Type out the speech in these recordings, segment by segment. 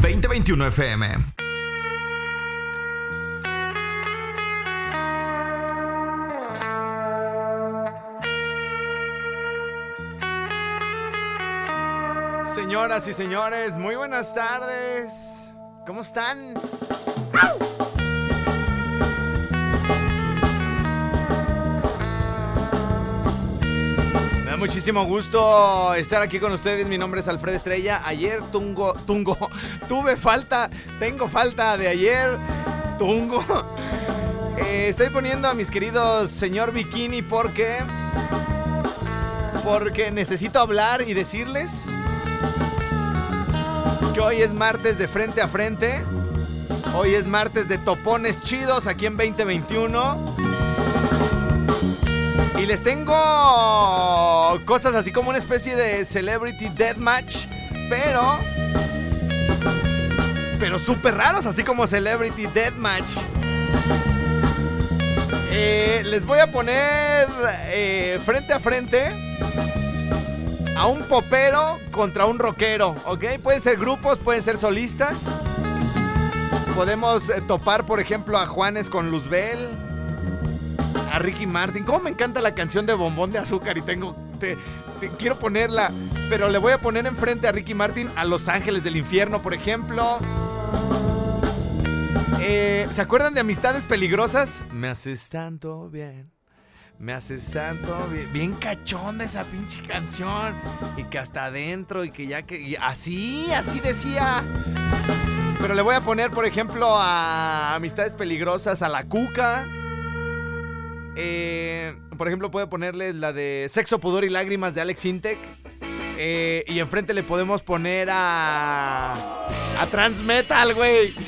2021 FM. Señoras y señores, muy buenas tardes. ¿Cómo están? Muchísimo gusto estar aquí con ustedes. Mi nombre es Alfredo Estrella. Ayer tungo, tungo, tuve falta, tengo falta de ayer, tungo. Eh, estoy poniendo a mis queridos señor Bikini porque porque necesito hablar y decirles que hoy es martes de frente a frente. Hoy es martes de topones chidos aquí en 2021. Y les tengo cosas así como una especie de Celebrity Deathmatch, pero... Pero súper raros, así como Celebrity Deathmatch. Eh, les voy a poner eh, frente a frente a un popero contra un rockero, ¿ok? Pueden ser grupos, pueden ser solistas. Podemos eh, topar, por ejemplo, a Juanes con Luzbel, a Ricky Martin. ¿Cómo me encanta la canción de Bombón de Azúcar? Y tengo. te- quiero ponerla, pero le voy a poner enfrente a Ricky Martin a Los Ángeles del Infierno, por ejemplo. Eh, ¿Se acuerdan de Amistades Peligrosas? Me haces tanto bien. Me haces tanto bien. Bien cachonda esa pinche canción. Y que hasta adentro y que ya que. así, así decía. Pero le voy a poner, por ejemplo, a Amistades Peligrosas, a La Cuca. Eh, por ejemplo, puedo ponerle la de Sexo, Pudor y Lágrimas de Alex Intec. Eh, y enfrente le podemos poner a. A Transmetal, güey.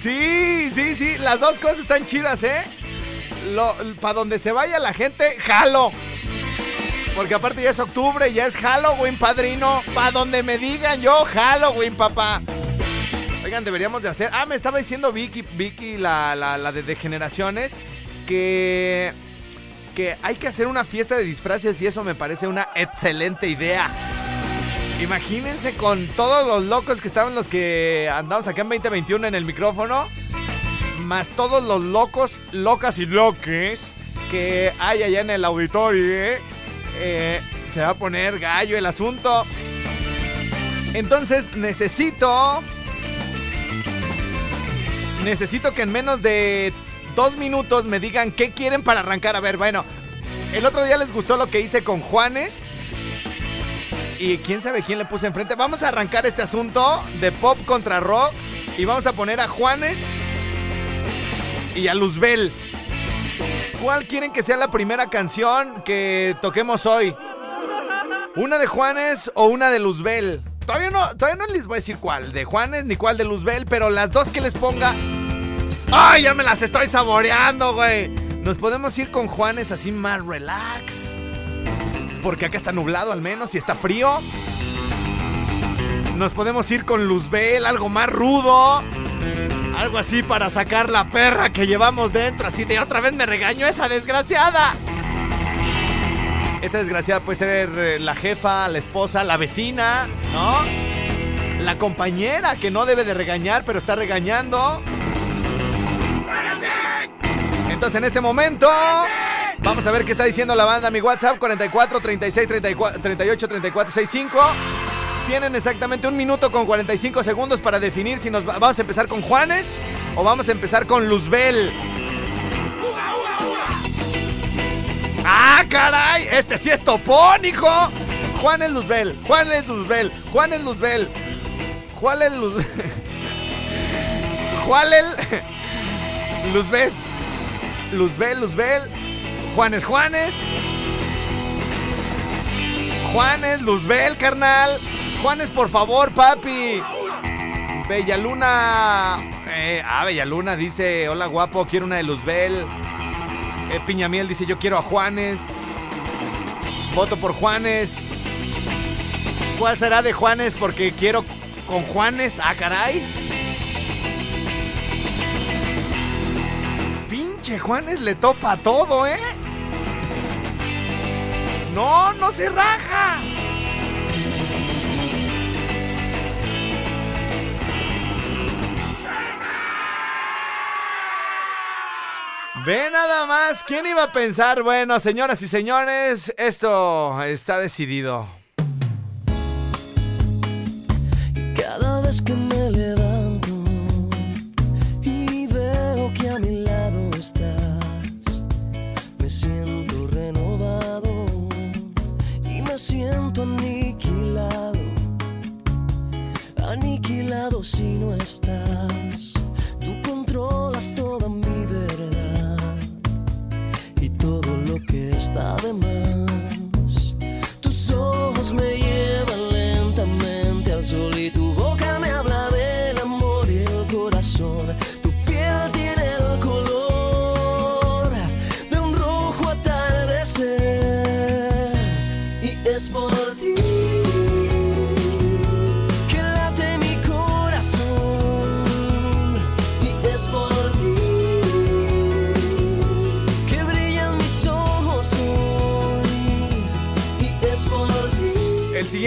Sí, sí, sí. Las dos cosas están chidas, ¿eh? Para donde se vaya la gente, jalo. Porque aparte ya es octubre, ya es Halloween, padrino. Para donde me digan yo, Halloween, papá. Oigan, deberíamos de hacer. Ah, me estaba diciendo Vicky, Vicky, la, la, la de Degeneraciones, que. que hay que hacer una fiesta de disfraces y eso me parece una excelente idea. Imagínense con todos los locos que estaban los que andamos acá en 2021 en el micrófono, más todos los locos, locas y loques que hay allá en el auditorio. ¿eh? Eh, se va a poner gallo el asunto. Entonces necesito necesito que en menos de dos minutos me digan qué quieren para arrancar. A ver, bueno, el otro día les gustó lo que hice con Juanes. Y quién sabe quién le puse enfrente. Vamos a arrancar este asunto de pop contra rock. Y vamos a poner a Juanes y a Luzbel. ¿Cuál quieren que sea la primera canción que toquemos hoy? ¿Una de Juanes o una de Luzbel? Todavía no, todavía no les voy a decir cuál de Juanes ni cuál de Luzbel, pero las dos que les ponga. ¡Ay, ya me las estoy saboreando, güey! Nos podemos ir con Juanes así más relax. Porque acá está nublado al menos y está frío. Nos podemos ir con Luzbel, algo más rudo. Algo así para sacar la perra que llevamos dentro. Así de otra vez me regañó esa desgraciada. Esa desgraciada puede ser eh, la jefa, la esposa, la vecina, ¿no? La compañera que no debe de regañar, pero está regañando. En este momento vamos a ver qué está diciendo la banda. Mi WhatsApp 44 36 34, 38 34 65. Tienen exactamente un minuto con 45 segundos para definir si nos va- vamos a empezar con Juanes o vamos a empezar con Luzbel. ¡Ah, caray! Este sí es topónico. Juan es Luzbel, Juan es Luzbel, Juan es Luzbel. Juan es Luz... Juan el... Luzbel. Luzbel, Luzbel. Juanes, Juanes. Juanes, Luzbel, carnal. Juanes, por favor, papi. Bellaluna. Eh, ah, Bellaluna dice: Hola, guapo, quiero una de Luzbel. Eh, Piñamiel dice: Yo quiero a Juanes. Voto por Juanes. ¿Cuál será de Juanes? Porque quiero con Juanes. Ah, caray. pinche Juanes le topa todo, ¿eh? No, no se raja. Ve nada más, ¿quién iba a pensar? Bueno, señoras y señores, esto está decidido. Cada vez que si no estás. Tú controlas toda mi verdad y todo lo que está de más.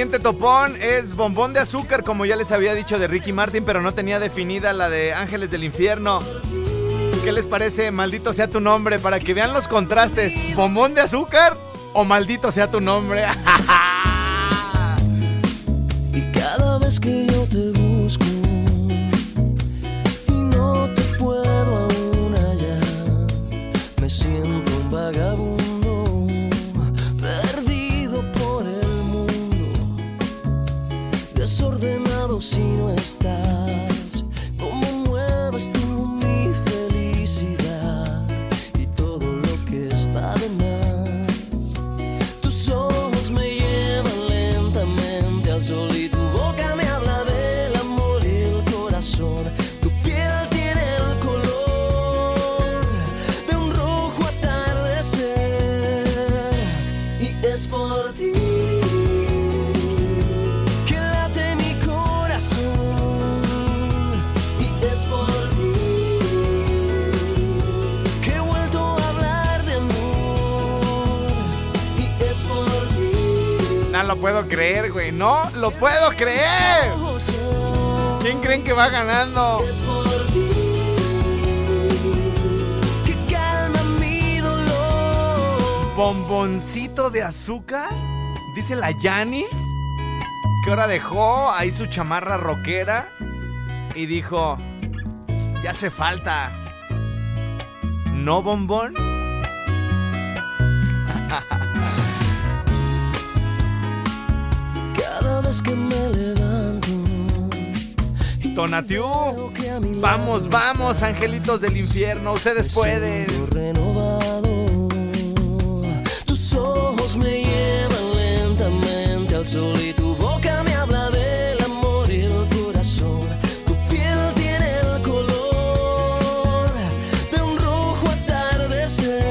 Siguiente topón es Bombón de Azúcar, como ya les había dicho de Ricky Martin, pero no tenía definida la de Ángeles del Infierno. ¿Qué les parece? Maldito sea tu nombre, para que vean los contrastes. ¿Bombón de Azúcar o maldito sea tu nombre? Y cada vez que yo te creer, güey. No lo puedo creer. ¿Quién creen que va ganando? ¿Bomboncito de azúcar? Dice la Yanis. Que ahora dejó ahí su chamarra rockera. Y dijo: Ya hace falta. ¿No, bombón? Tonatiu, Vamos, vamos, angelitos del infierno. Ustedes pueden. Tus ojos me llevan lentamente al sol y tu boca me habla del amor y el corazón. Tu piel tiene el color de un rojo atardecer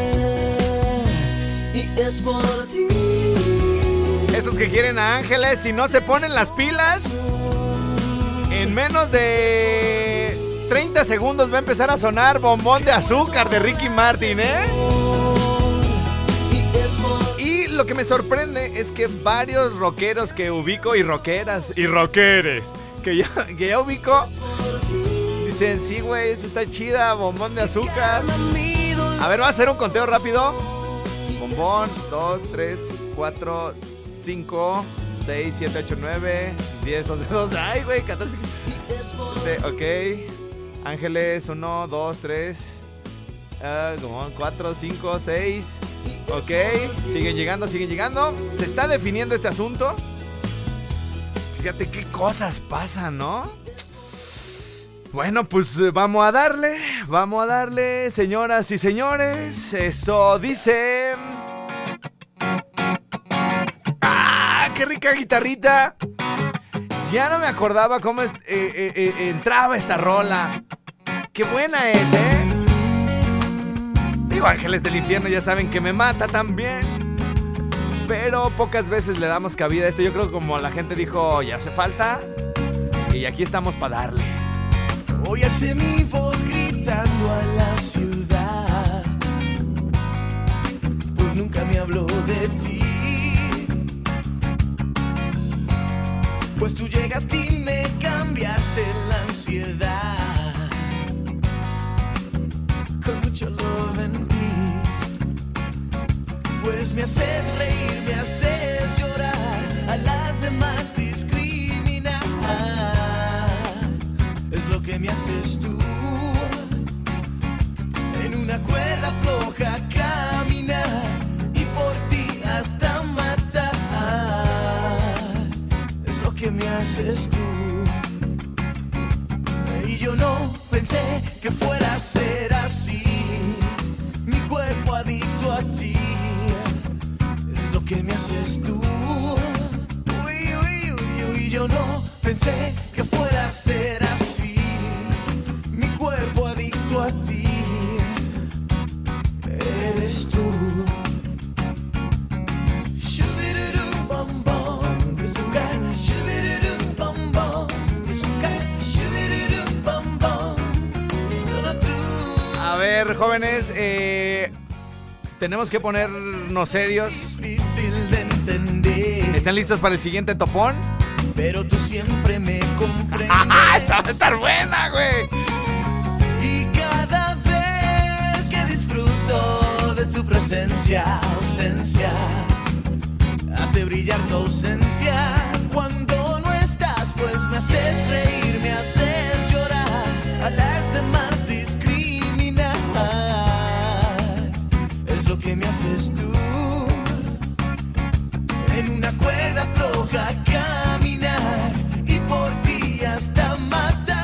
y es por ti. Esos que quieren a ángeles y no se ponen las pilas. En menos de 30 segundos va a empezar a sonar Bombón de Azúcar de Ricky Martin, ¿eh? Y lo que me sorprende es que varios rockeros que ubico y rockeras y rockeres que ya, que ya ubico dicen, sí, güey, esa está chida, bombón de azúcar. A ver, va a hacer un conteo rápido. Bombón, 2, 3, 4, 5, 6, 7, 8, 9, 10, 11, 12. Ay, güey, 14. 15, Ok. Ángeles, 1, 2, 3. como 4, 5, 6. Ok. Siguen llegando, siguen llegando. Se está definiendo este asunto. Fíjate qué cosas pasan, ¿no? Bueno, pues eh, vamos a darle, vamos a darle, señoras y señores. Esto dice... ¡Qué rica guitarrita! Ya no me acordaba cómo eh, eh, eh, entraba esta rola. ¡Qué buena es, eh! Digo, Ángeles del Infierno ya saben que me mata también. Pero pocas veces le damos cabida a esto. Yo creo que como la gente dijo, ya hace falta. Y aquí estamos para darle. Hoy hace mi voz gritando a la ciudad, pues nunca me habló de ti. pues tú llegaste y me cambiaste la ansiedad con mucho love and peace, pues me haces reír, me haces llorar, a las demás discriminar, es lo que me haces tú en una cuerda floja. Haces tú. Y yo no pensé que fuera a ser así. Mi cuerpo adicto a ti. Es lo que me haces tú. Uy, uy, uy, uy. Yo no pensé que fuera a ser jóvenes, eh, tenemos que ponernos serios. Difícil de entender, ¿Están listos para el siguiente topón? pero tú siempre me comprendes. ¡Ah, esa va a estar buena, güey! Y cada vez que disfruto de tu presencia, ausencia, hace brillar tu ausencia. Cuando no estás, pues me haces reír, me haces llorar, a las demás que me haces tú. En una cuerda floja caminar y por ti hasta matar.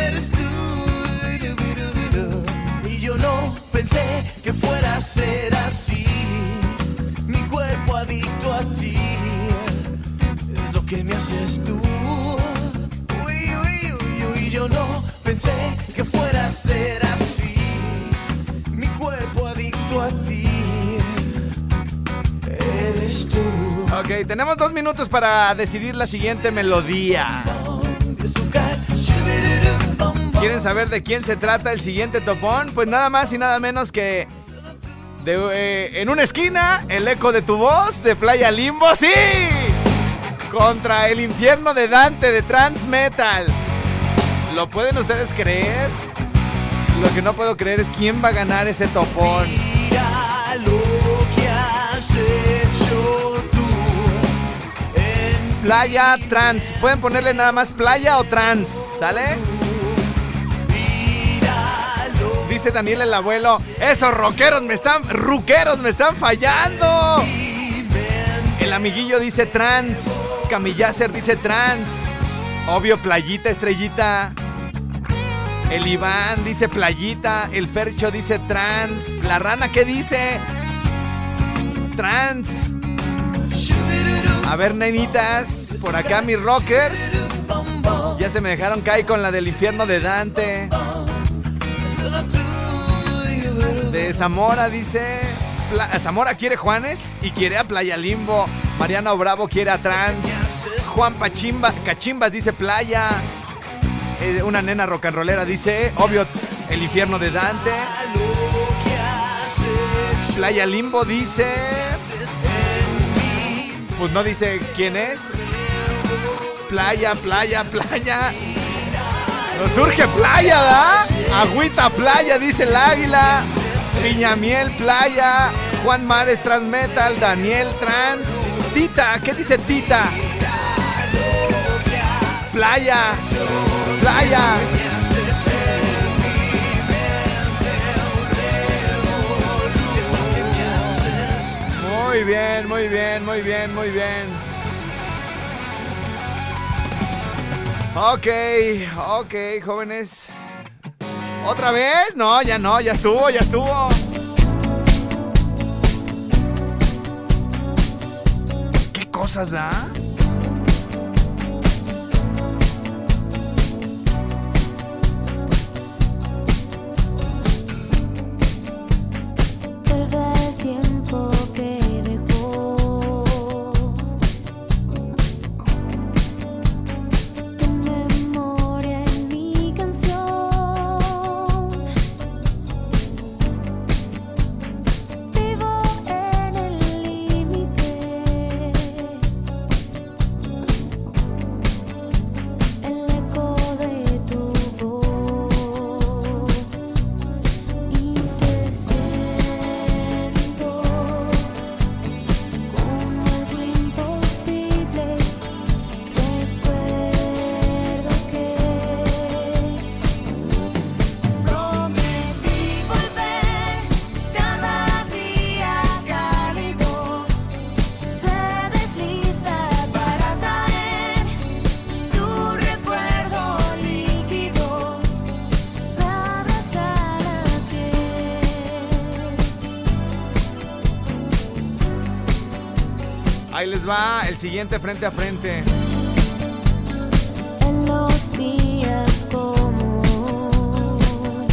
Eres tú. Y yo no pensé que fuera a ser así. Mi cuerpo adicto a ti. Es lo que me haces tú. Uy, uy, uy, uy. Yo no pensé Ok, tenemos dos minutos para decidir la siguiente melodía. ¿Quieren saber de quién se trata el siguiente topón? Pues nada más y nada menos que eh, en una esquina el eco de tu voz de Playa Limbo, sí, contra el infierno de Dante de Trans Metal. ¿Lo pueden ustedes creer? Lo que no puedo creer es quién va a ganar ese topón. Playa Trans. Pueden ponerle nada más playa o trans, ¿sale? Dice Daniel el abuelo, esos rockeros me están, ruqueros me están fallando. El amiguillo dice trans, Camillacer dice trans. Obvio, playita, estrellita. El Iván dice playita, el Fercho dice trans. La rana, ¿qué dice? Trans. A ver, nenitas, por acá mis rockers. Ya se me dejaron caer con la del infierno de Dante. De Zamora dice. Zamora quiere Juanes y quiere a Playa Limbo. Mariano Bravo quiere a Trans. Juan Pachimba, Cachimbas dice Playa. Eh, una nena rock and rollera dice, obvio, el infierno de Dante. Playa Limbo dice. Pues no dice quién es. Playa, playa, playa. Nos surge playa, ¿da? Agüita playa, dice el águila. Piñamiel playa. Juan Mares Transmetal. Daniel Trans. Tita, ¿qué dice Tita? Playa. Playa. Muy bien, muy bien, muy bien, muy bien. Ok, ok, jóvenes. ¿Otra vez? No, ya no, ya estuvo, ya estuvo. ¿Qué cosas da? El siguiente frente a frente. En los días como hoy,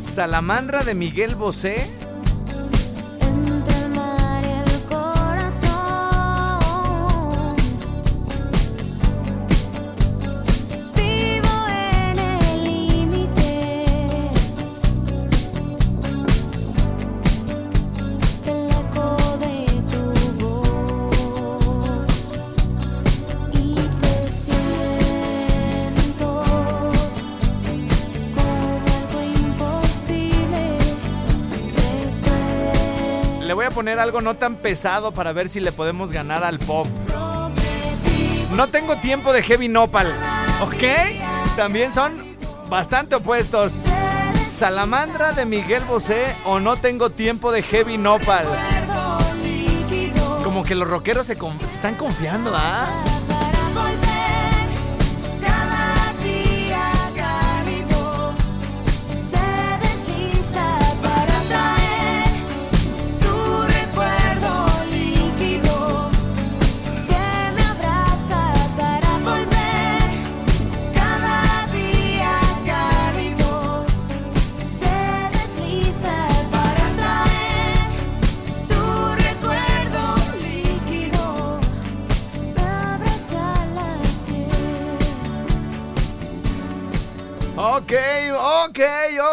Salamandra de Miguel Bosé. Poner algo no tan pesado para ver si le podemos ganar al pop. No tengo tiempo de heavy nopal, ¿ok? También son bastante opuestos. Salamandra de Miguel Bosé o no tengo tiempo de heavy nopal. Como que los rockeros se, con- están confiando, ¿ah?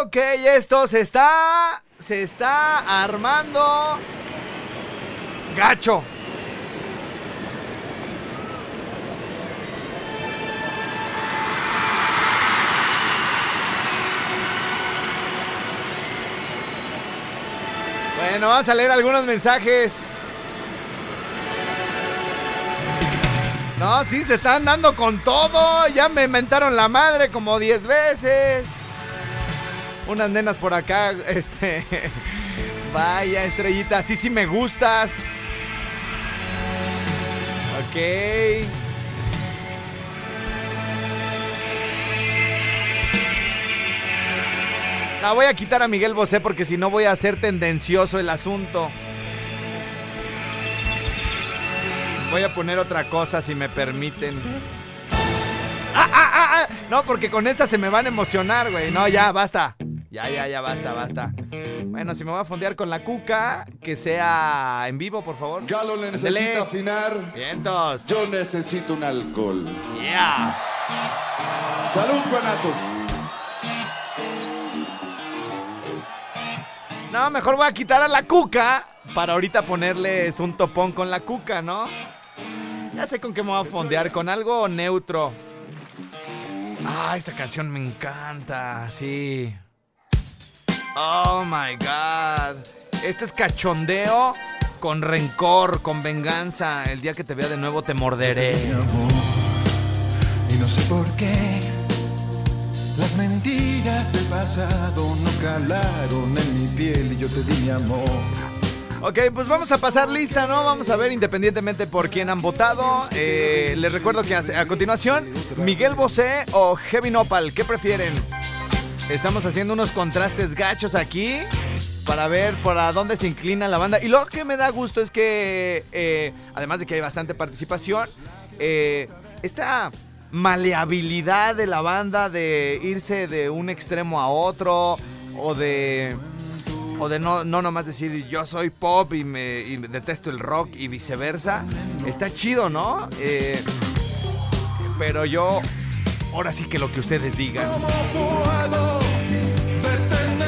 Ok, esto se está, se está armando gacho. Bueno, vamos a leer algunos mensajes. No, sí, se están dando con todo. Ya me mentaron la madre como 10 veces. Unas nenas por acá, este. Vaya, estrellita, sí, sí me gustas. Ok. La voy a quitar a Miguel Bosé porque si no voy a hacer tendencioso el asunto. Voy a poner otra cosa si me permiten. ¡Ah, ah, ah, ah! No, porque con esta se me van a emocionar, güey. No, ya, basta. Ya, ya, ya, basta, basta. Bueno, si me voy a fondear con la cuca, que sea en vivo, por favor. Galo Ándele. necesita afinar. Vientos. Yo necesito un alcohol. Yeah. Salud, guanatos. No, mejor voy a quitar a la cuca para ahorita ponerles un topón con la cuca, ¿no? Ya sé con qué me voy a fondear, con algo neutro. Ah, esa canción me encanta, sí. Oh my god. Este es cachondeo con rencor, con venganza. El día que te vea de nuevo te morderé. amor. Y no sé por qué las mentiras del pasado no calaron en mi piel y yo te di mi amor. Ok, pues vamos a pasar lista, ¿no? Vamos a ver independientemente por quién han votado. Eh, les recuerdo que a, a continuación, Miguel Bosé o Heavy Nopal, ¿qué prefieren? Estamos haciendo unos contrastes gachos aquí para ver por a dónde se inclina la banda. Y lo que me da gusto es que, eh, además de que hay bastante participación, eh, esta maleabilidad de la banda de irse de un extremo a otro o de o de no, no nomás decir yo soy pop y me, y detesto el rock y viceversa. Está chido, ¿no? Eh, pero yo, ahora sí que lo que ustedes digan.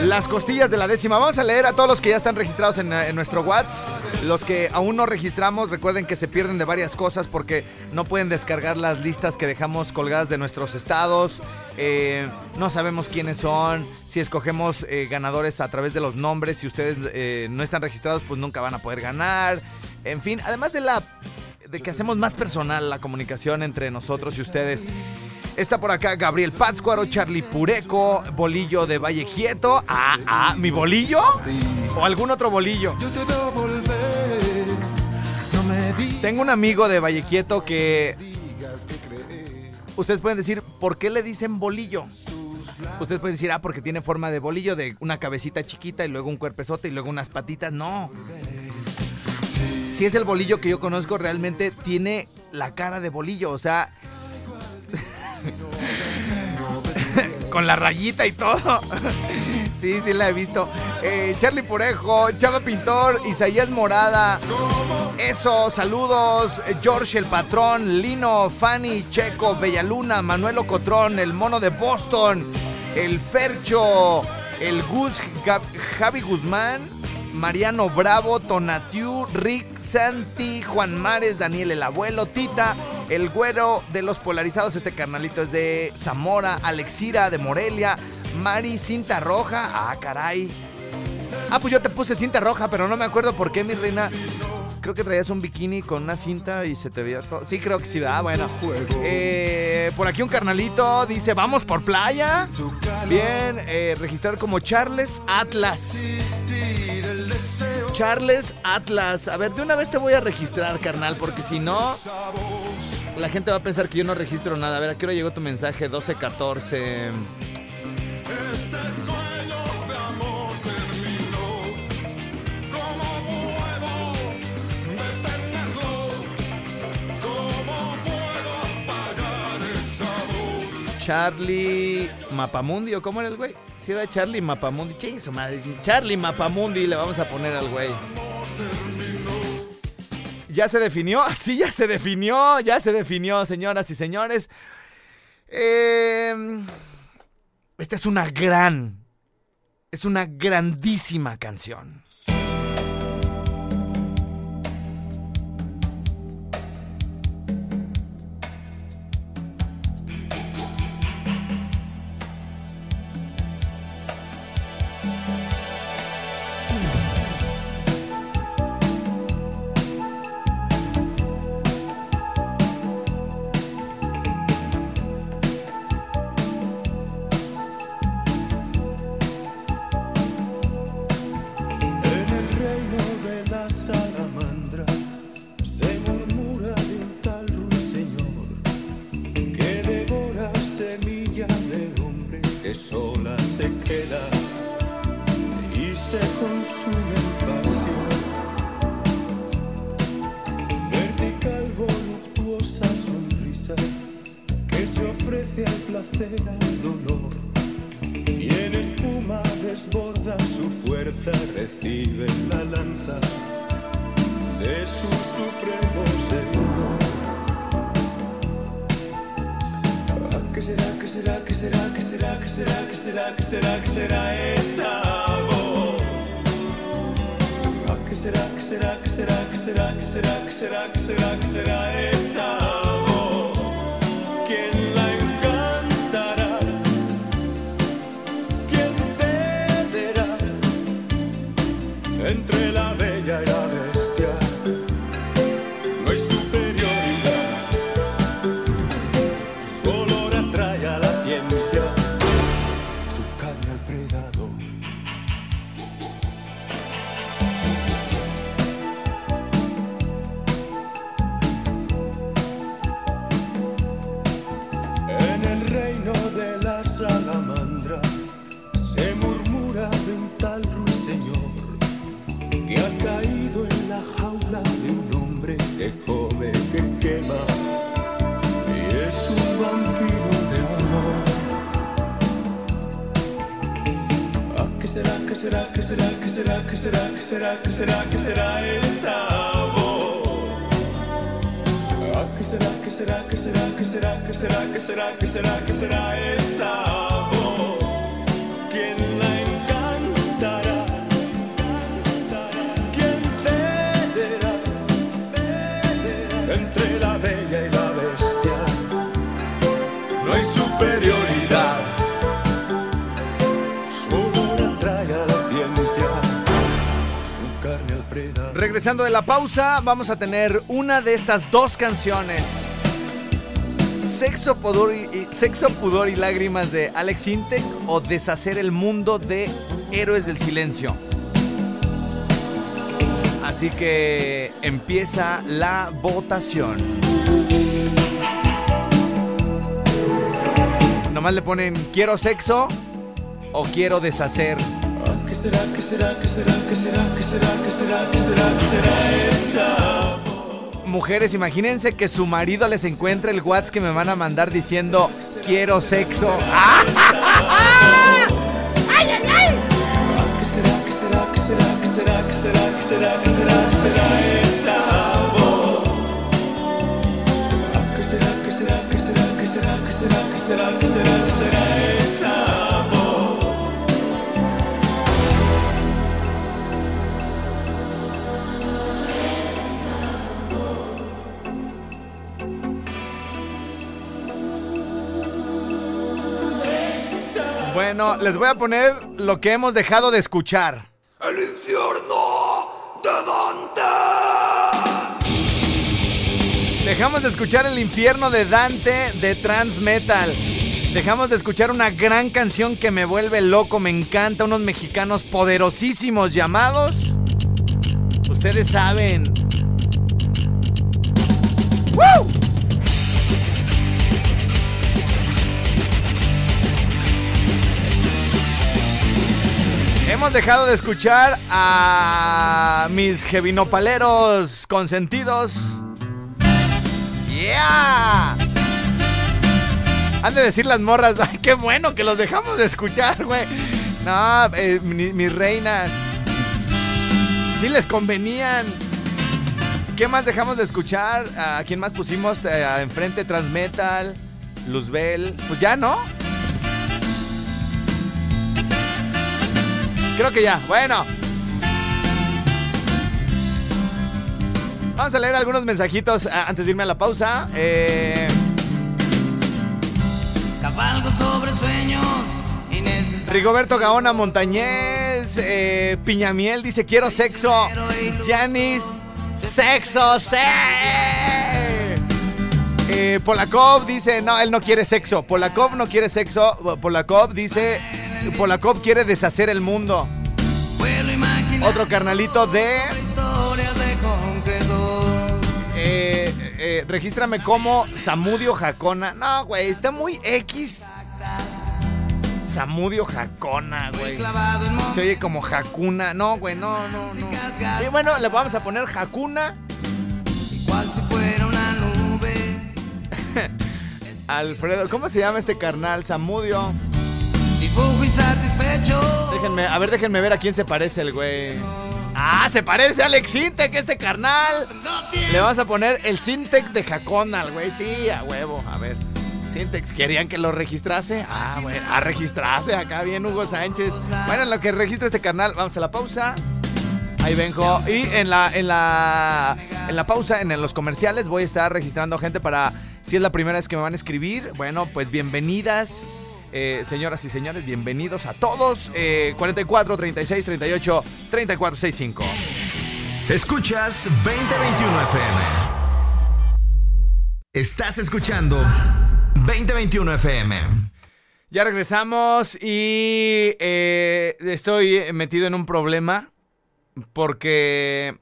Las costillas de la décima. Vamos a leer a todos los que ya están registrados en, en nuestro WhatsApp. Los que aún no registramos, recuerden que se pierden de varias cosas porque no pueden descargar las listas que dejamos colgadas de nuestros estados. Eh, no sabemos quiénes son. Si escogemos eh, ganadores a través de los nombres, si ustedes eh, no están registrados, pues nunca van a poder ganar. En fin, además de la de que hacemos más personal la comunicación entre nosotros y ustedes. Está por acá Gabriel Pátzcuaro, Charlie Pureco, Bolillo de Valle Quieto. Ah, ah, ¿mi bolillo? ¿O algún otro bolillo? Yo te veo volver, no me digas Tengo un amigo de Valle Quieto que ustedes pueden decir, ¿por qué le dicen bolillo? Ustedes pueden decir, ah, porque tiene forma de bolillo, de una cabecita chiquita y luego un cuerpezote y luego unas patitas. No. si es el bolillo que yo conozco, realmente tiene la cara de bolillo. O sea, con la rayita y todo. Sí, sí la he visto. Eh, Charlie Purejo, Chava Pintor, Isaías Morada. Eso, saludos. George el Patrón, Lino, Fanny, Checo, Bellaluna, Manuel Ocotrón, el Mono de Boston, el Fercho, el Gus, Javi Guzmán, Mariano Bravo, Tonatiu, Rick, Santi, Juan Mares, Daniel el Abuelo, Tita, el Güero de los Polarizados, este carnalito es de Zamora, Alexira de Morelia, Mari Cinta Roja, ah caray. Ah, pues yo te puse cinta roja, pero no me acuerdo por qué, mi reina. Creo que traías un bikini con una cinta y se te veía todo. Sí, creo que sí, ah, bueno. Eh, por aquí un carnalito dice, vamos por playa. Bien, eh, registrar como Charles Atlas. Charles Atlas. A ver, de una vez te voy a registrar, carnal, porque si no, la gente va a pensar que yo no registro nada. A ver, ¿a qué hora llegó tu mensaje? 1214. Charlie Mapamundi, ¿o cómo era el güey? Sí, era Charlie Mapamundi. Ching, su madre. Charlie Mapamundi le vamos a poner al güey. ¿Ya se definió? Sí, ya se definió, ya se definió, señoras y señores. Eh, esta es una gran, es una grandísima canción. Carne será, qué será, qué será, qué será, esa voz? Ah, ¿Qué será, qué será, qué será, qué será, qué será, qué será, qué será, qué será esa voz? ¿Quién la encantará? ¿Quién cederá? Entre la bella y la bestia no hay superioridad. Regresando de la pausa, vamos a tener una de estas dos canciones. Sexo, pudor y, Sexo, pudor y lágrimas de Alex Intec o Deshacer el mundo de Héroes del Silencio. Así que empieza la votación. Nomás le ponen quiero sexo o quiero deshacer Mujeres, imagínense que su marido les encuentre el WhatsApp que me van a mandar diciendo quiero sexo. ¡Ah! Bueno, les voy a poner lo que hemos dejado de escuchar. El infierno de Dante. Dejamos de escuchar el infierno de Dante de Trans Metal. Dejamos de escuchar una gran canción que me vuelve loco, me encanta, unos mexicanos poderosísimos llamados. Ustedes saben. ¡Woo! Hemos dejado de escuchar a mis jevinopaleros consentidos. ¡Yeah! Han de decir las morras, ¡ay, qué bueno que los dejamos de escuchar, güey! No, eh, mi- mis reinas. Sí les convenían. ¿Qué más dejamos de escuchar? ¿A quién más pusimos eh, enfrente? Transmetal, Luzbel. Pues ya, ¿no? Creo que ya. Bueno. Vamos a leer algunos mensajitos ah, antes de irme a la pausa. Eh, Cabalgo sobre sueños innecesarios. Rigoberto Gaona Montañez. eh, Piñamiel dice: Quiero sexo. Janis, sexo, sí. Eh, Polakov dice: No, él no quiere sexo. Polakov no quiere sexo. Polakov dice: Polakov quiere deshacer el mundo. Otro carnalito de. Eh, eh, regístrame como Samudio Jacona. No, güey, está muy X. Samudio Jacona, güey. Se oye como Jacuna. No, güey, no, no, no. Sí, bueno, le vamos a poner Jacuna. Alfredo. ¿Cómo se llama este carnal? Samudio. Déjenme, a ver, déjenme ver a quién se parece el güey. Ah, se parece a Alex Sintec, este carnal. Le vamos a poner el Sintec de Jacona al güey. Sí, a huevo. A ver. Sintex, ¿querían que lo registrase? Ah, bueno, a registrarse acá bien Hugo Sánchez. Bueno, en lo que registra este canal, vamos a la pausa. Ahí vengo. Y en la, en la, en la pausa, en los comerciales, voy a estar registrando gente para, si es la primera vez que me van a escribir, bueno, pues bienvenidas. Eh, señoras y señores, bienvenidos a todos. Eh, 44, 36, 38, 34, 65. Escuchas 2021 FM. Estás escuchando 2021 FM. Ya regresamos y eh, estoy metido en un problema porque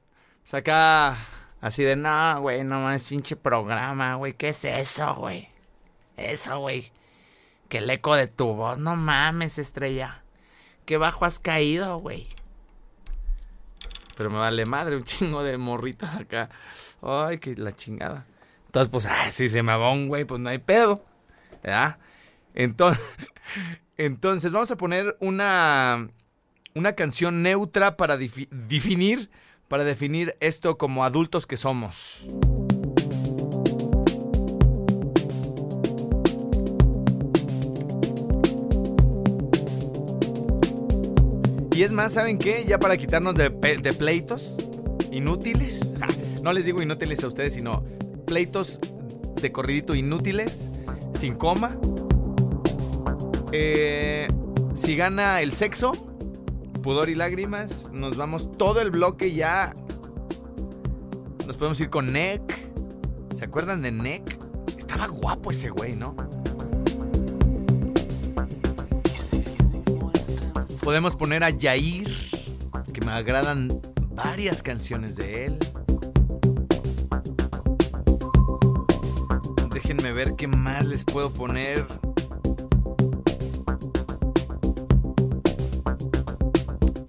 pues acá así de no, güey, no más pinche programa, güey, ¿qué es eso, güey? Eso, güey. Que el eco de tu voz, no mames, estrella. Qué bajo has caído, güey. Pero me vale madre, un chingo de morritas acá. Ay, que la chingada. Entonces, pues, ah, si se me va un güey, pues no hay pedo. ¿Verdad? Entonces, entonces vamos a poner una, una canción neutra para definir, para definir esto como adultos que somos. Y es más, ¿saben qué? Ya para quitarnos de, pleitos inútiles. No les digo inútiles a ustedes, sino pleitos de corridito inútiles, sin coma. Eh, si gana el sexo, pudor y lágrimas, nos vamos todo el bloque ya. Nos podemos ir con Nick. ¿Se acuerdan de Nick? Estaba guapo ese güey, ¿no? Podemos poner a Yair, que me agradan varias canciones de él. Déjenme ver qué más les puedo poner.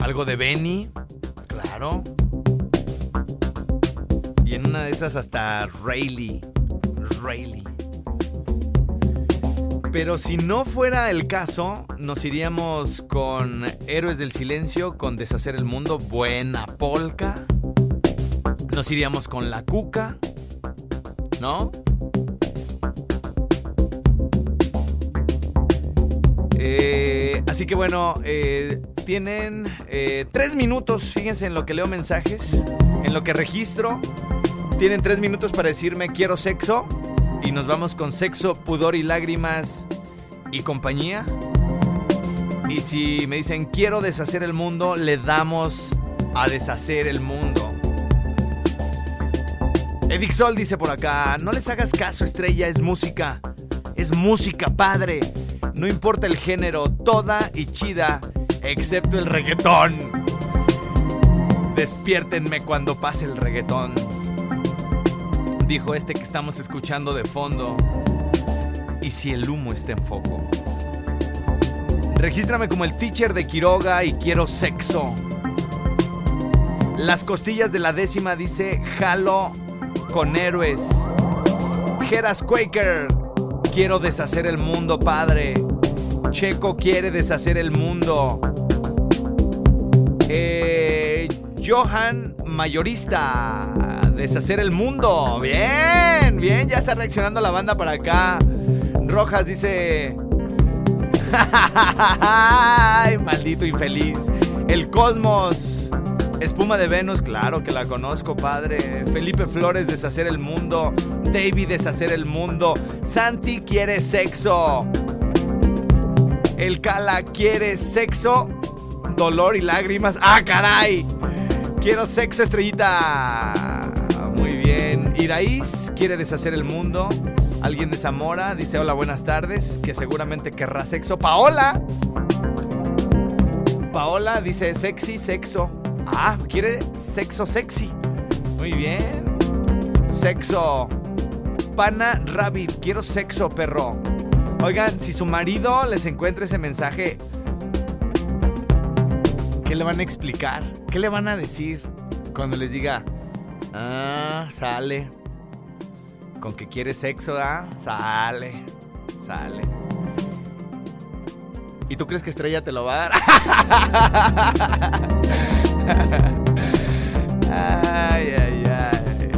Algo de Benny, claro. Y en una de esas hasta Rayleigh. Rayleigh. Pero si no fuera el caso, nos iríamos con Héroes del Silencio, con Deshacer el Mundo, buena polka. Nos iríamos con La Cuca, ¿no? Eh, así que bueno, eh, tienen eh, tres minutos, fíjense en lo que leo mensajes, en lo que registro. Tienen tres minutos para decirme quiero sexo y nos vamos con sexo, pudor y lágrimas y compañía. Y si me dicen quiero deshacer el mundo, le damos a deshacer el mundo. Edic Sol dice por acá, no les hagas caso, estrella, es música. Es música, padre. No importa el género, toda y chida, excepto el reggaetón. Despiértenme cuando pase el reggaetón. Dijo este que estamos escuchando de fondo. Y si el humo está en foco. Regístrame como el teacher de Quiroga y quiero sexo. Las costillas de la décima dice jalo con héroes. Geras Quaker, quiero deshacer el mundo, padre. Checo quiere deshacer el mundo. Eh, Johan Mayorista, deshacer el mundo. Bien, bien, ya está reaccionando la banda para acá. Rojas dice... Ay, maldito infeliz. El Cosmos. Espuma de Venus, claro que la conozco, padre. Felipe Flores, deshacer el mundo. David, deshacer el mundo. Santi quiere sexo. El Cala quiere sexo, dolor y lágrimas. ¡Ah, caray! Quiero sexo, estrellita. Iraís quiere deshacer el mundo. Alguien de Zamora dice hola, buenas tardes, que seguramente querrá sexo. Paola. Paola dice sexy, sexo. Ah, quiere sexo sexy. Muy bien. Sexo. Pana Rabbit, quiero sexo, perro. Oigan, si su marido les encuentra ese mensaje, ¿qué le van a explicar? ¿Qué le van a decir cuando les diga, ah, sale? Con que quiere sexo, ¿ah? Sale, sale. ¿Y tú crees que Estrella te lo va a dar? ay, ay, ay.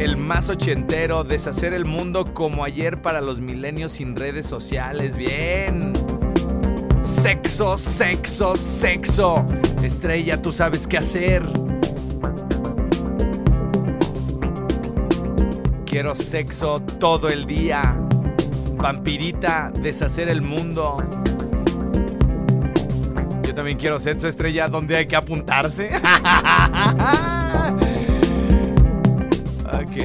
El más ochentero, deshacer el mundo como ayer para los milenios sin redes sociales. Bien. Sexo, sexo, sexo. Estrella, tú sabes qué hacer. Quiero sexo todo el día. Vampirita, deshacer el mundo. Yo también quiero sexo estrella donde hay que apuntarse. ok.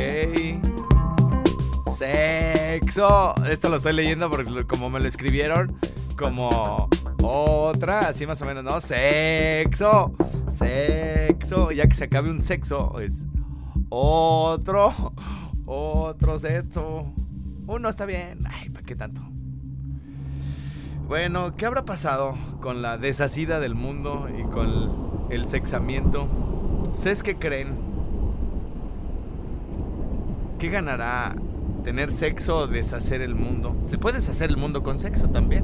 Sexo. Esto lo estoy leyendo porque como me lo escribieron, como otra, así más o menos, ¿no? Sexo. Sexo. Ya que se acabe un sexo, es otro. Otro sexo. Uno está bien. Ay, ¿para qué tanto? Bueno, ¿qué habrá pasado con la deshacida del mundo y con el sexamiento? ¿Ustedes qué creen? ¿Qué ganará tener sexo o deshacer el mundo? Se puede deshacer el mundo con sexo también.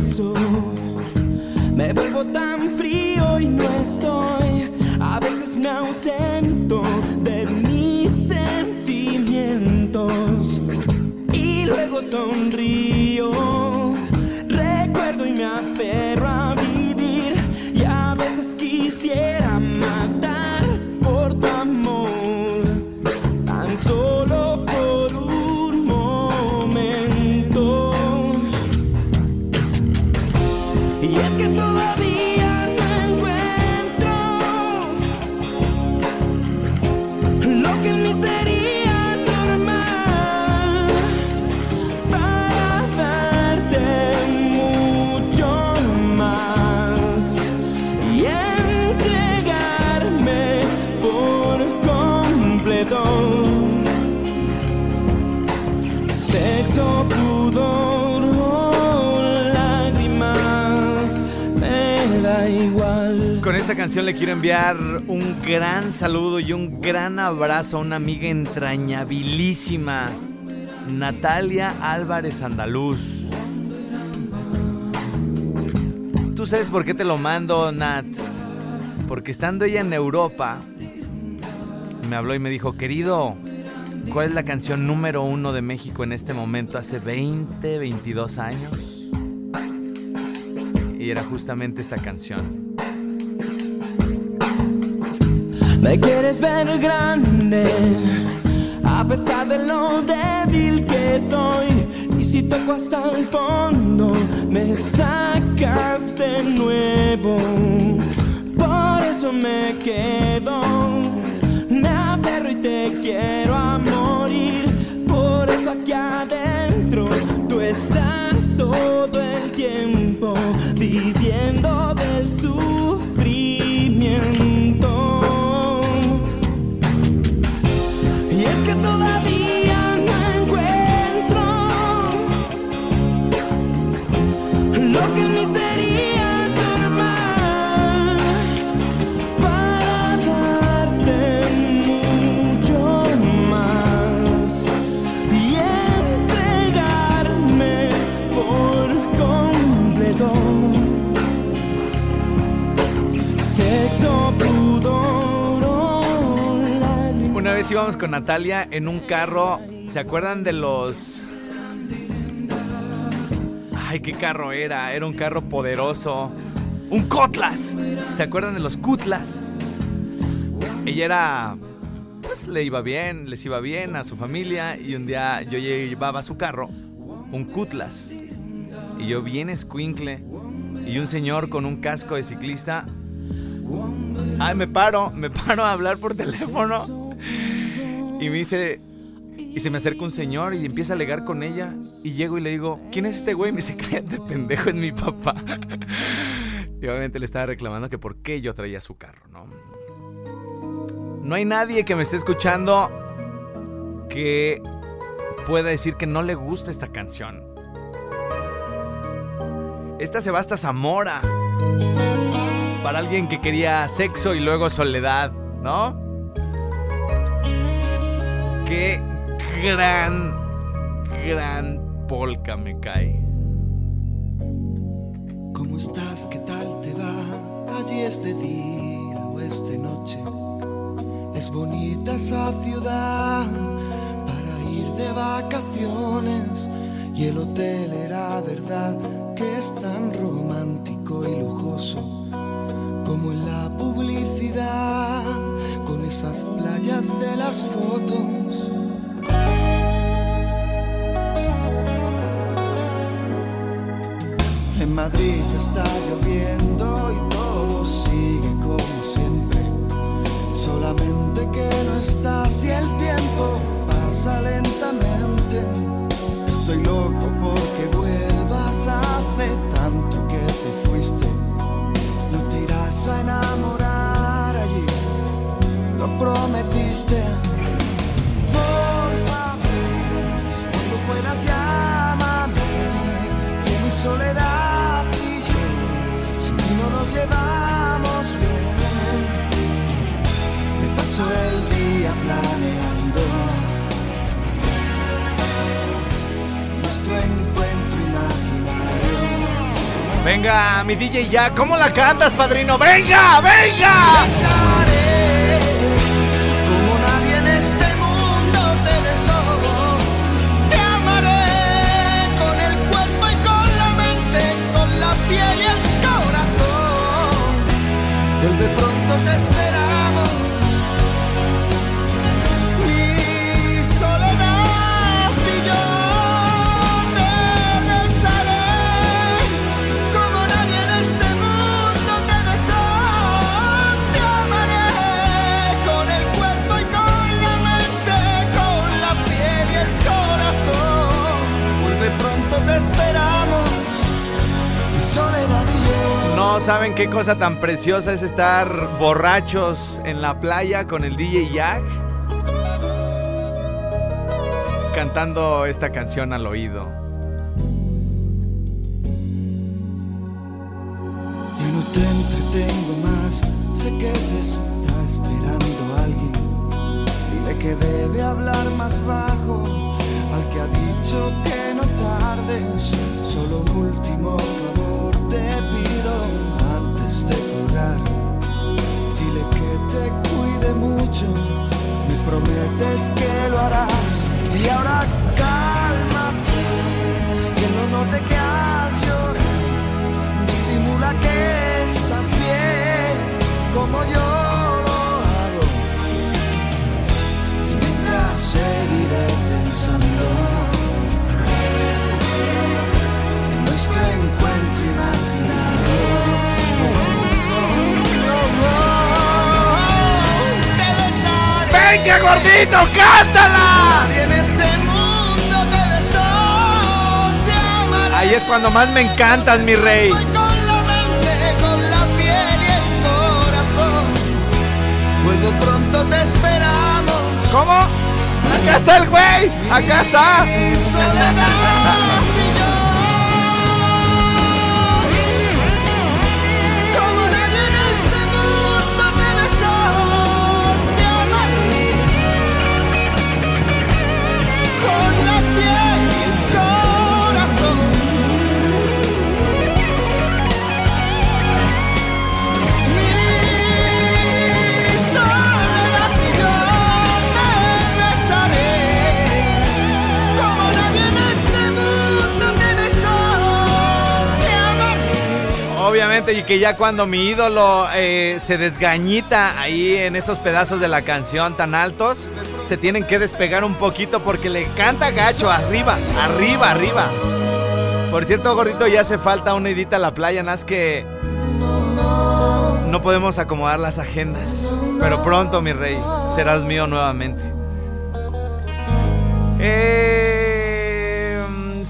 me vuelvo tan frío y no estoy. A veces me ausento de mis sentimientos y luego sonrío. Recuerdo y me aferro a vivir y a veces quisiera canción le quiero enviar un gran saludo y un gran abrazo a una amiga entrañabilísima, Natalia Álvarez Andaluz. ¿Tú sabes por qué te lo mando, Nat? Porque estando ella en Europa, me habló y me dijo, querido, ¿cuál es la canción número uno de México en este momento, hace 20, 22 años? Y era justamente esta canción. Me quieres ver grande, a pesar de lo débil que soy. Y si toco hasta el fondo, me sacas de nuevo. Por eso me quedo, me aferro y te quiero a morir. Por eso aquí adentro tú estás todo el tiempo viviendo del sufrimiento. Íbamos con Natalia en un carro. ¿Se acuerdan de los... Ay, qué carro era. Era un carro poderoso. Un Cutlass. ¿Se acuerdan de los Cutlass? Ella era... Pues le iba bien, les iba bien a su familia. Y un día yo llevaba su carro, un Cutlass. Y yo bien escuincle. Y un señor con un casco de ciclista Ay, me paro, me paro a hablar por teléfono. Y me dice. Y se me acerca un señor y empieza a alegar con ella. Y llego y le digo, ¿quién es este güey? Y me dice, cállate, pendejo, es mi papá. Y obviamente le estaba reclamando que por qué yo traía su carro, ¿no? No hay nadie que me esté escuchando que pueda decir que no le gusta esta canción. Esta se va hasta Zamora para alguien que quería sexo y luego soledad, ¿no? Qué gran, gran polka me cae. ¿Cómo estás? ¿Qué tal te va? Allí es de día o es de noche. Es bonita esa ciudad para ir de vacaciones. Y el hotel era verdad que es tan romántico y lujoso como en la publicidad con esas playas de las fotos. Madrid está lloviendo y todo sigue como siempre. Solamente que no estás y el tiempo pasa lentamente. Estoy loco porque vuelvas hace tanto que te fuiste. No te irás a enamorar allí, lo prometiste. Por favor, cuando puedas llámame, que mi soledad nos llevamos bien. Me paso el día planeando nuestro encuentro imaginario. Venga, mi DJ ya, ¿cómo la cantas, padrino? ¡Venga, venga! Vuelve pronto, te esperamos. Saben qué cosa tan preciosa es estar borrachos en la playa con el DJ Jack. Cantando esta canción al oído. Ya no te entretengo más, Sé que te está esperando alguien. Dile que debe hablar más bajo. Al que ha dicho que no tardes. Solo un último favor te pido antes de colgar. Dile que te cuide mucho. Me prometes que lo harás. Y ahora cálmate. Que no note que has llorado. Disimula que estás bien. Como yo gordito, cántala! En este mundo te. Ahí es cuando más me encantas, mi rey. Pronto, te esperamos. ¿Cómo? Acá está el güey. Acá está. Y que ya cuando mi ídolo eh, se desgañita ahí en esos pedazos de la canción tan altos, se tienen que despegar un poquito porque le canta gacho arriba, arriba, arriba. Por cierto, gordito, ya hace falta una idita a la playa, más que no podemos acomodar las agendas. Pero pronto, mi rey, serás mío nuevamente. Eh,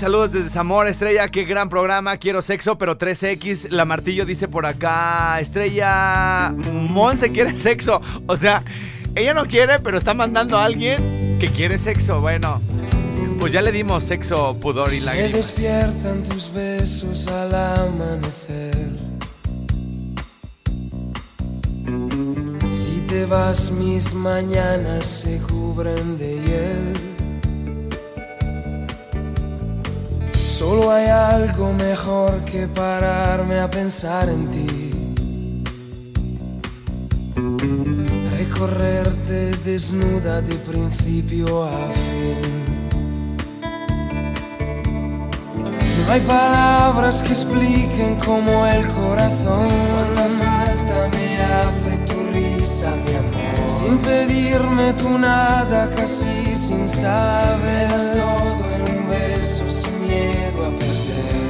saludos desde Zamora, Estrella, qué gran programa, quiero sexo, pero 3X, la martillo dice por acá, Estrella, Monse quiere sexo, o sea, ella no quiere, pero está mandando a alguien que quiere sexo, bueno, pues ya le dimos sexo, pudor y Me lágrimas. despiertan tus besos al amanecer. Si te vas mis mañanas se cubren de hiel. Solo hay algo mejor que pararme a pensar en ti. Recorrerte desnuda de principio a fin. No hay palabras que expliquen como el corazón. Cuánta falta me hace tu risa, mi amor. Sin pedirme tú nada, casi sin saber. Todo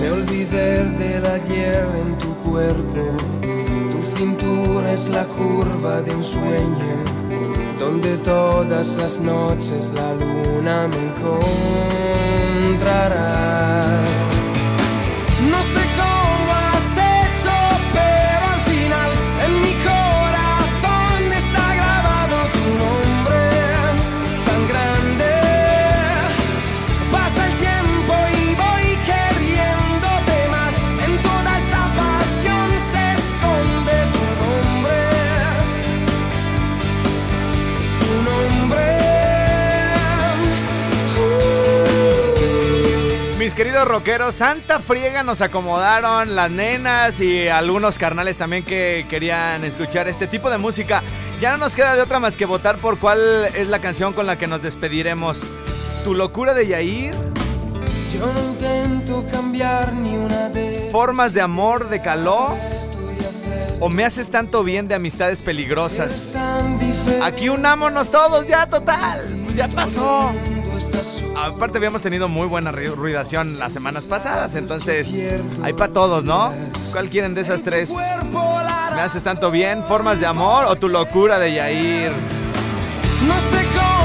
Me olvidé del ayer en tu cuerpo. Tu cintura es la curva de un sueño. Donde todas las noches la luna me encontrará. Queridos rockeros, Santa Friega nos acomodaron las nenas y algunos carnales también que querían escuchar este tipo de música. Ya no nos queda de otra más que votar por cuál es la canción con la que nos despediremos. Tu locura de Yair, Yo no intento cambiar ni una de Formas de amor de Caló o Me haces tanto bien de amistades peligrosas. Aquí unámonos todos ya, total. Ya pasó. Aparte habíamos tenido muy buena ru- ruidación las semanas pasadas, entonces hay para todos, ¿no? ¿Cuál quieren de esas tres? ¿Me haces tanto bien? ¿Formas de amor o tu locura de Yair? No sé cómo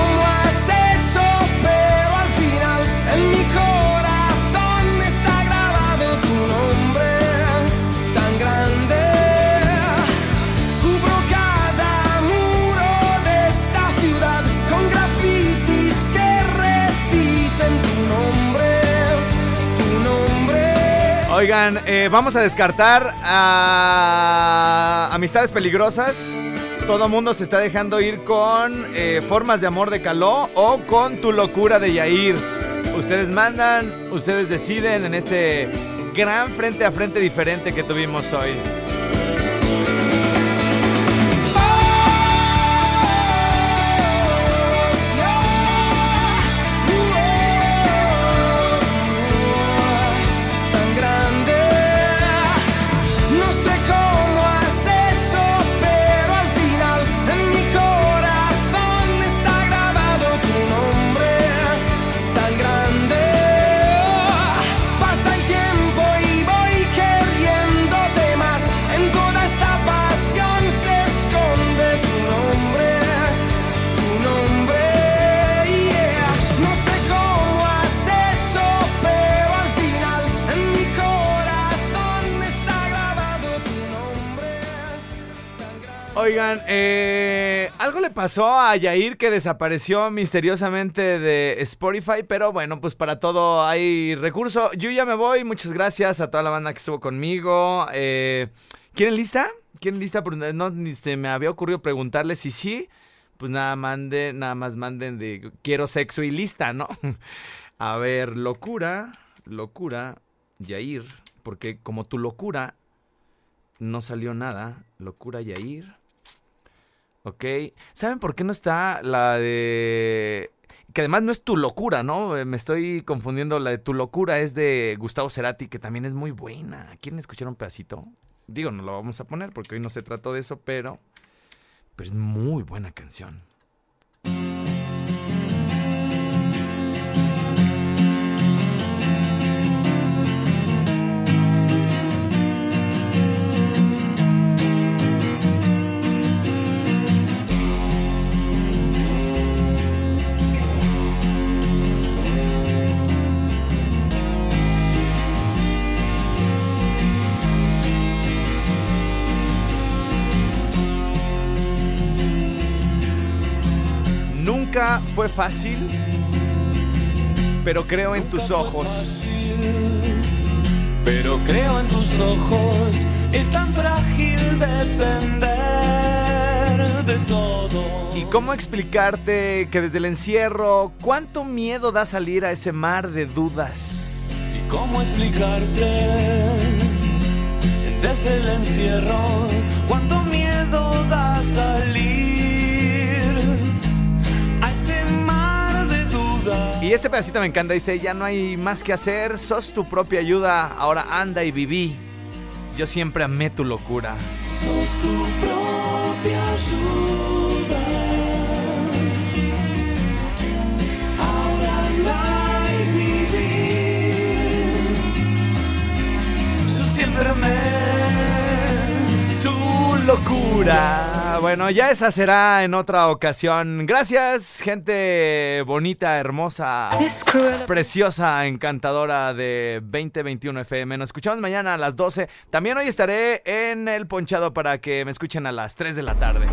Oigan, eh, vamos a descartar a amistades peligrosas. Todo mundo se está dejando ir con eh, formas de amor de Caló o con tu locura de Yair. Ustedes mandan, ustedes deciden en este gran frente a frente diferente que tuvimos hoy. Pasó a Yair que desapareció misteriosamente de Spotify, pero bueno, pues para todo hay recurso. Yo ya me voy, muchas gracias a toda la banda que estuvo conmigo. Eh, ¿Quieren lista? ¿Quieren lista? Porque No, ni se me había ocurrido preguntarle si sí. Pues nada, mande, nada más manden de quiero sexo y lista, ¿no? A ver, locura, locura, Yair, porque como tu locura no salió nada, locura Yair. Ok. ¿Saben por qué no está la de... Que además no es tu locura, ¿no? Eh, Me estoy confundiendo. La de tu locura es de Gustavo Cerati, que también es muy buena. ¿Quieren escuchar un pedacito? Digo, no lo vamos a poner porque hoy no se trató de eso, pero... Pero es muy buena canción. Fue fácil, pero creo en tus ojos. Pero creo en tus ojos, es tan frágil depender de todo. ¿Y cómo explicarte que desde el encierro, cuánto miedo da salir a ese mar de dudas? ¿Y cómo explicarte desde el encierro cuánto Y este pedacito me encanta, dice, ya no hay más que hacer, sos tu propia ayuda, ahora anda y viví. Yo siempre amé tu locura. Sos tu propia ayuda. Ahora anda y vivir. Yo siempre amé locura. Bueno, ya esa será en otra ocasión. Gracias, gente bonita, hermosa, preciosa, encantadora de 2021 FM. Nos escuchamos mañana a las 12. También hoy estaré en el ponchado para que me escuchen a las 3 de la tarde.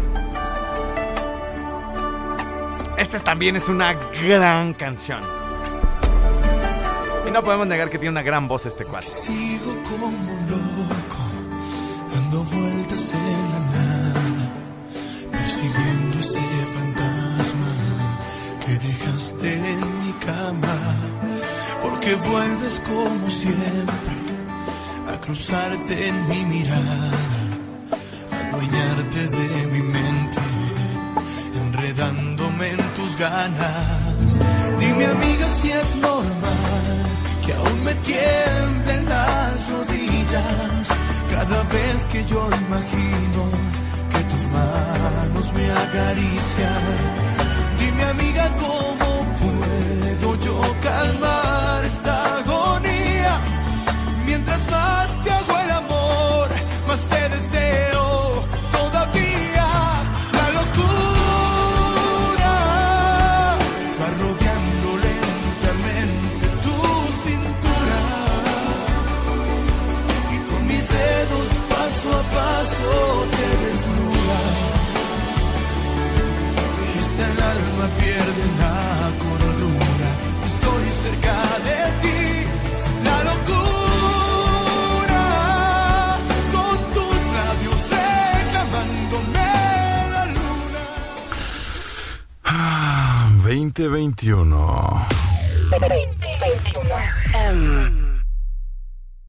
Esta también es una gran canción. Y no podemos negar que tiene una gran voz este cuate. Sigo como loco, dando vueltas en la nada, persiguiendo ese fantasma que dejaste en mi cama, porque vuelves como siempre a cruzarte en mi mirada, a adueñarte de mi mente, enredándome en tus ganas. Dime amiga si es normal que aún me tiemblen las rodillas cada vez que yo imagino que tus manos me acarician. Dime amiga cómo puedo yo calmar esta 2021. M.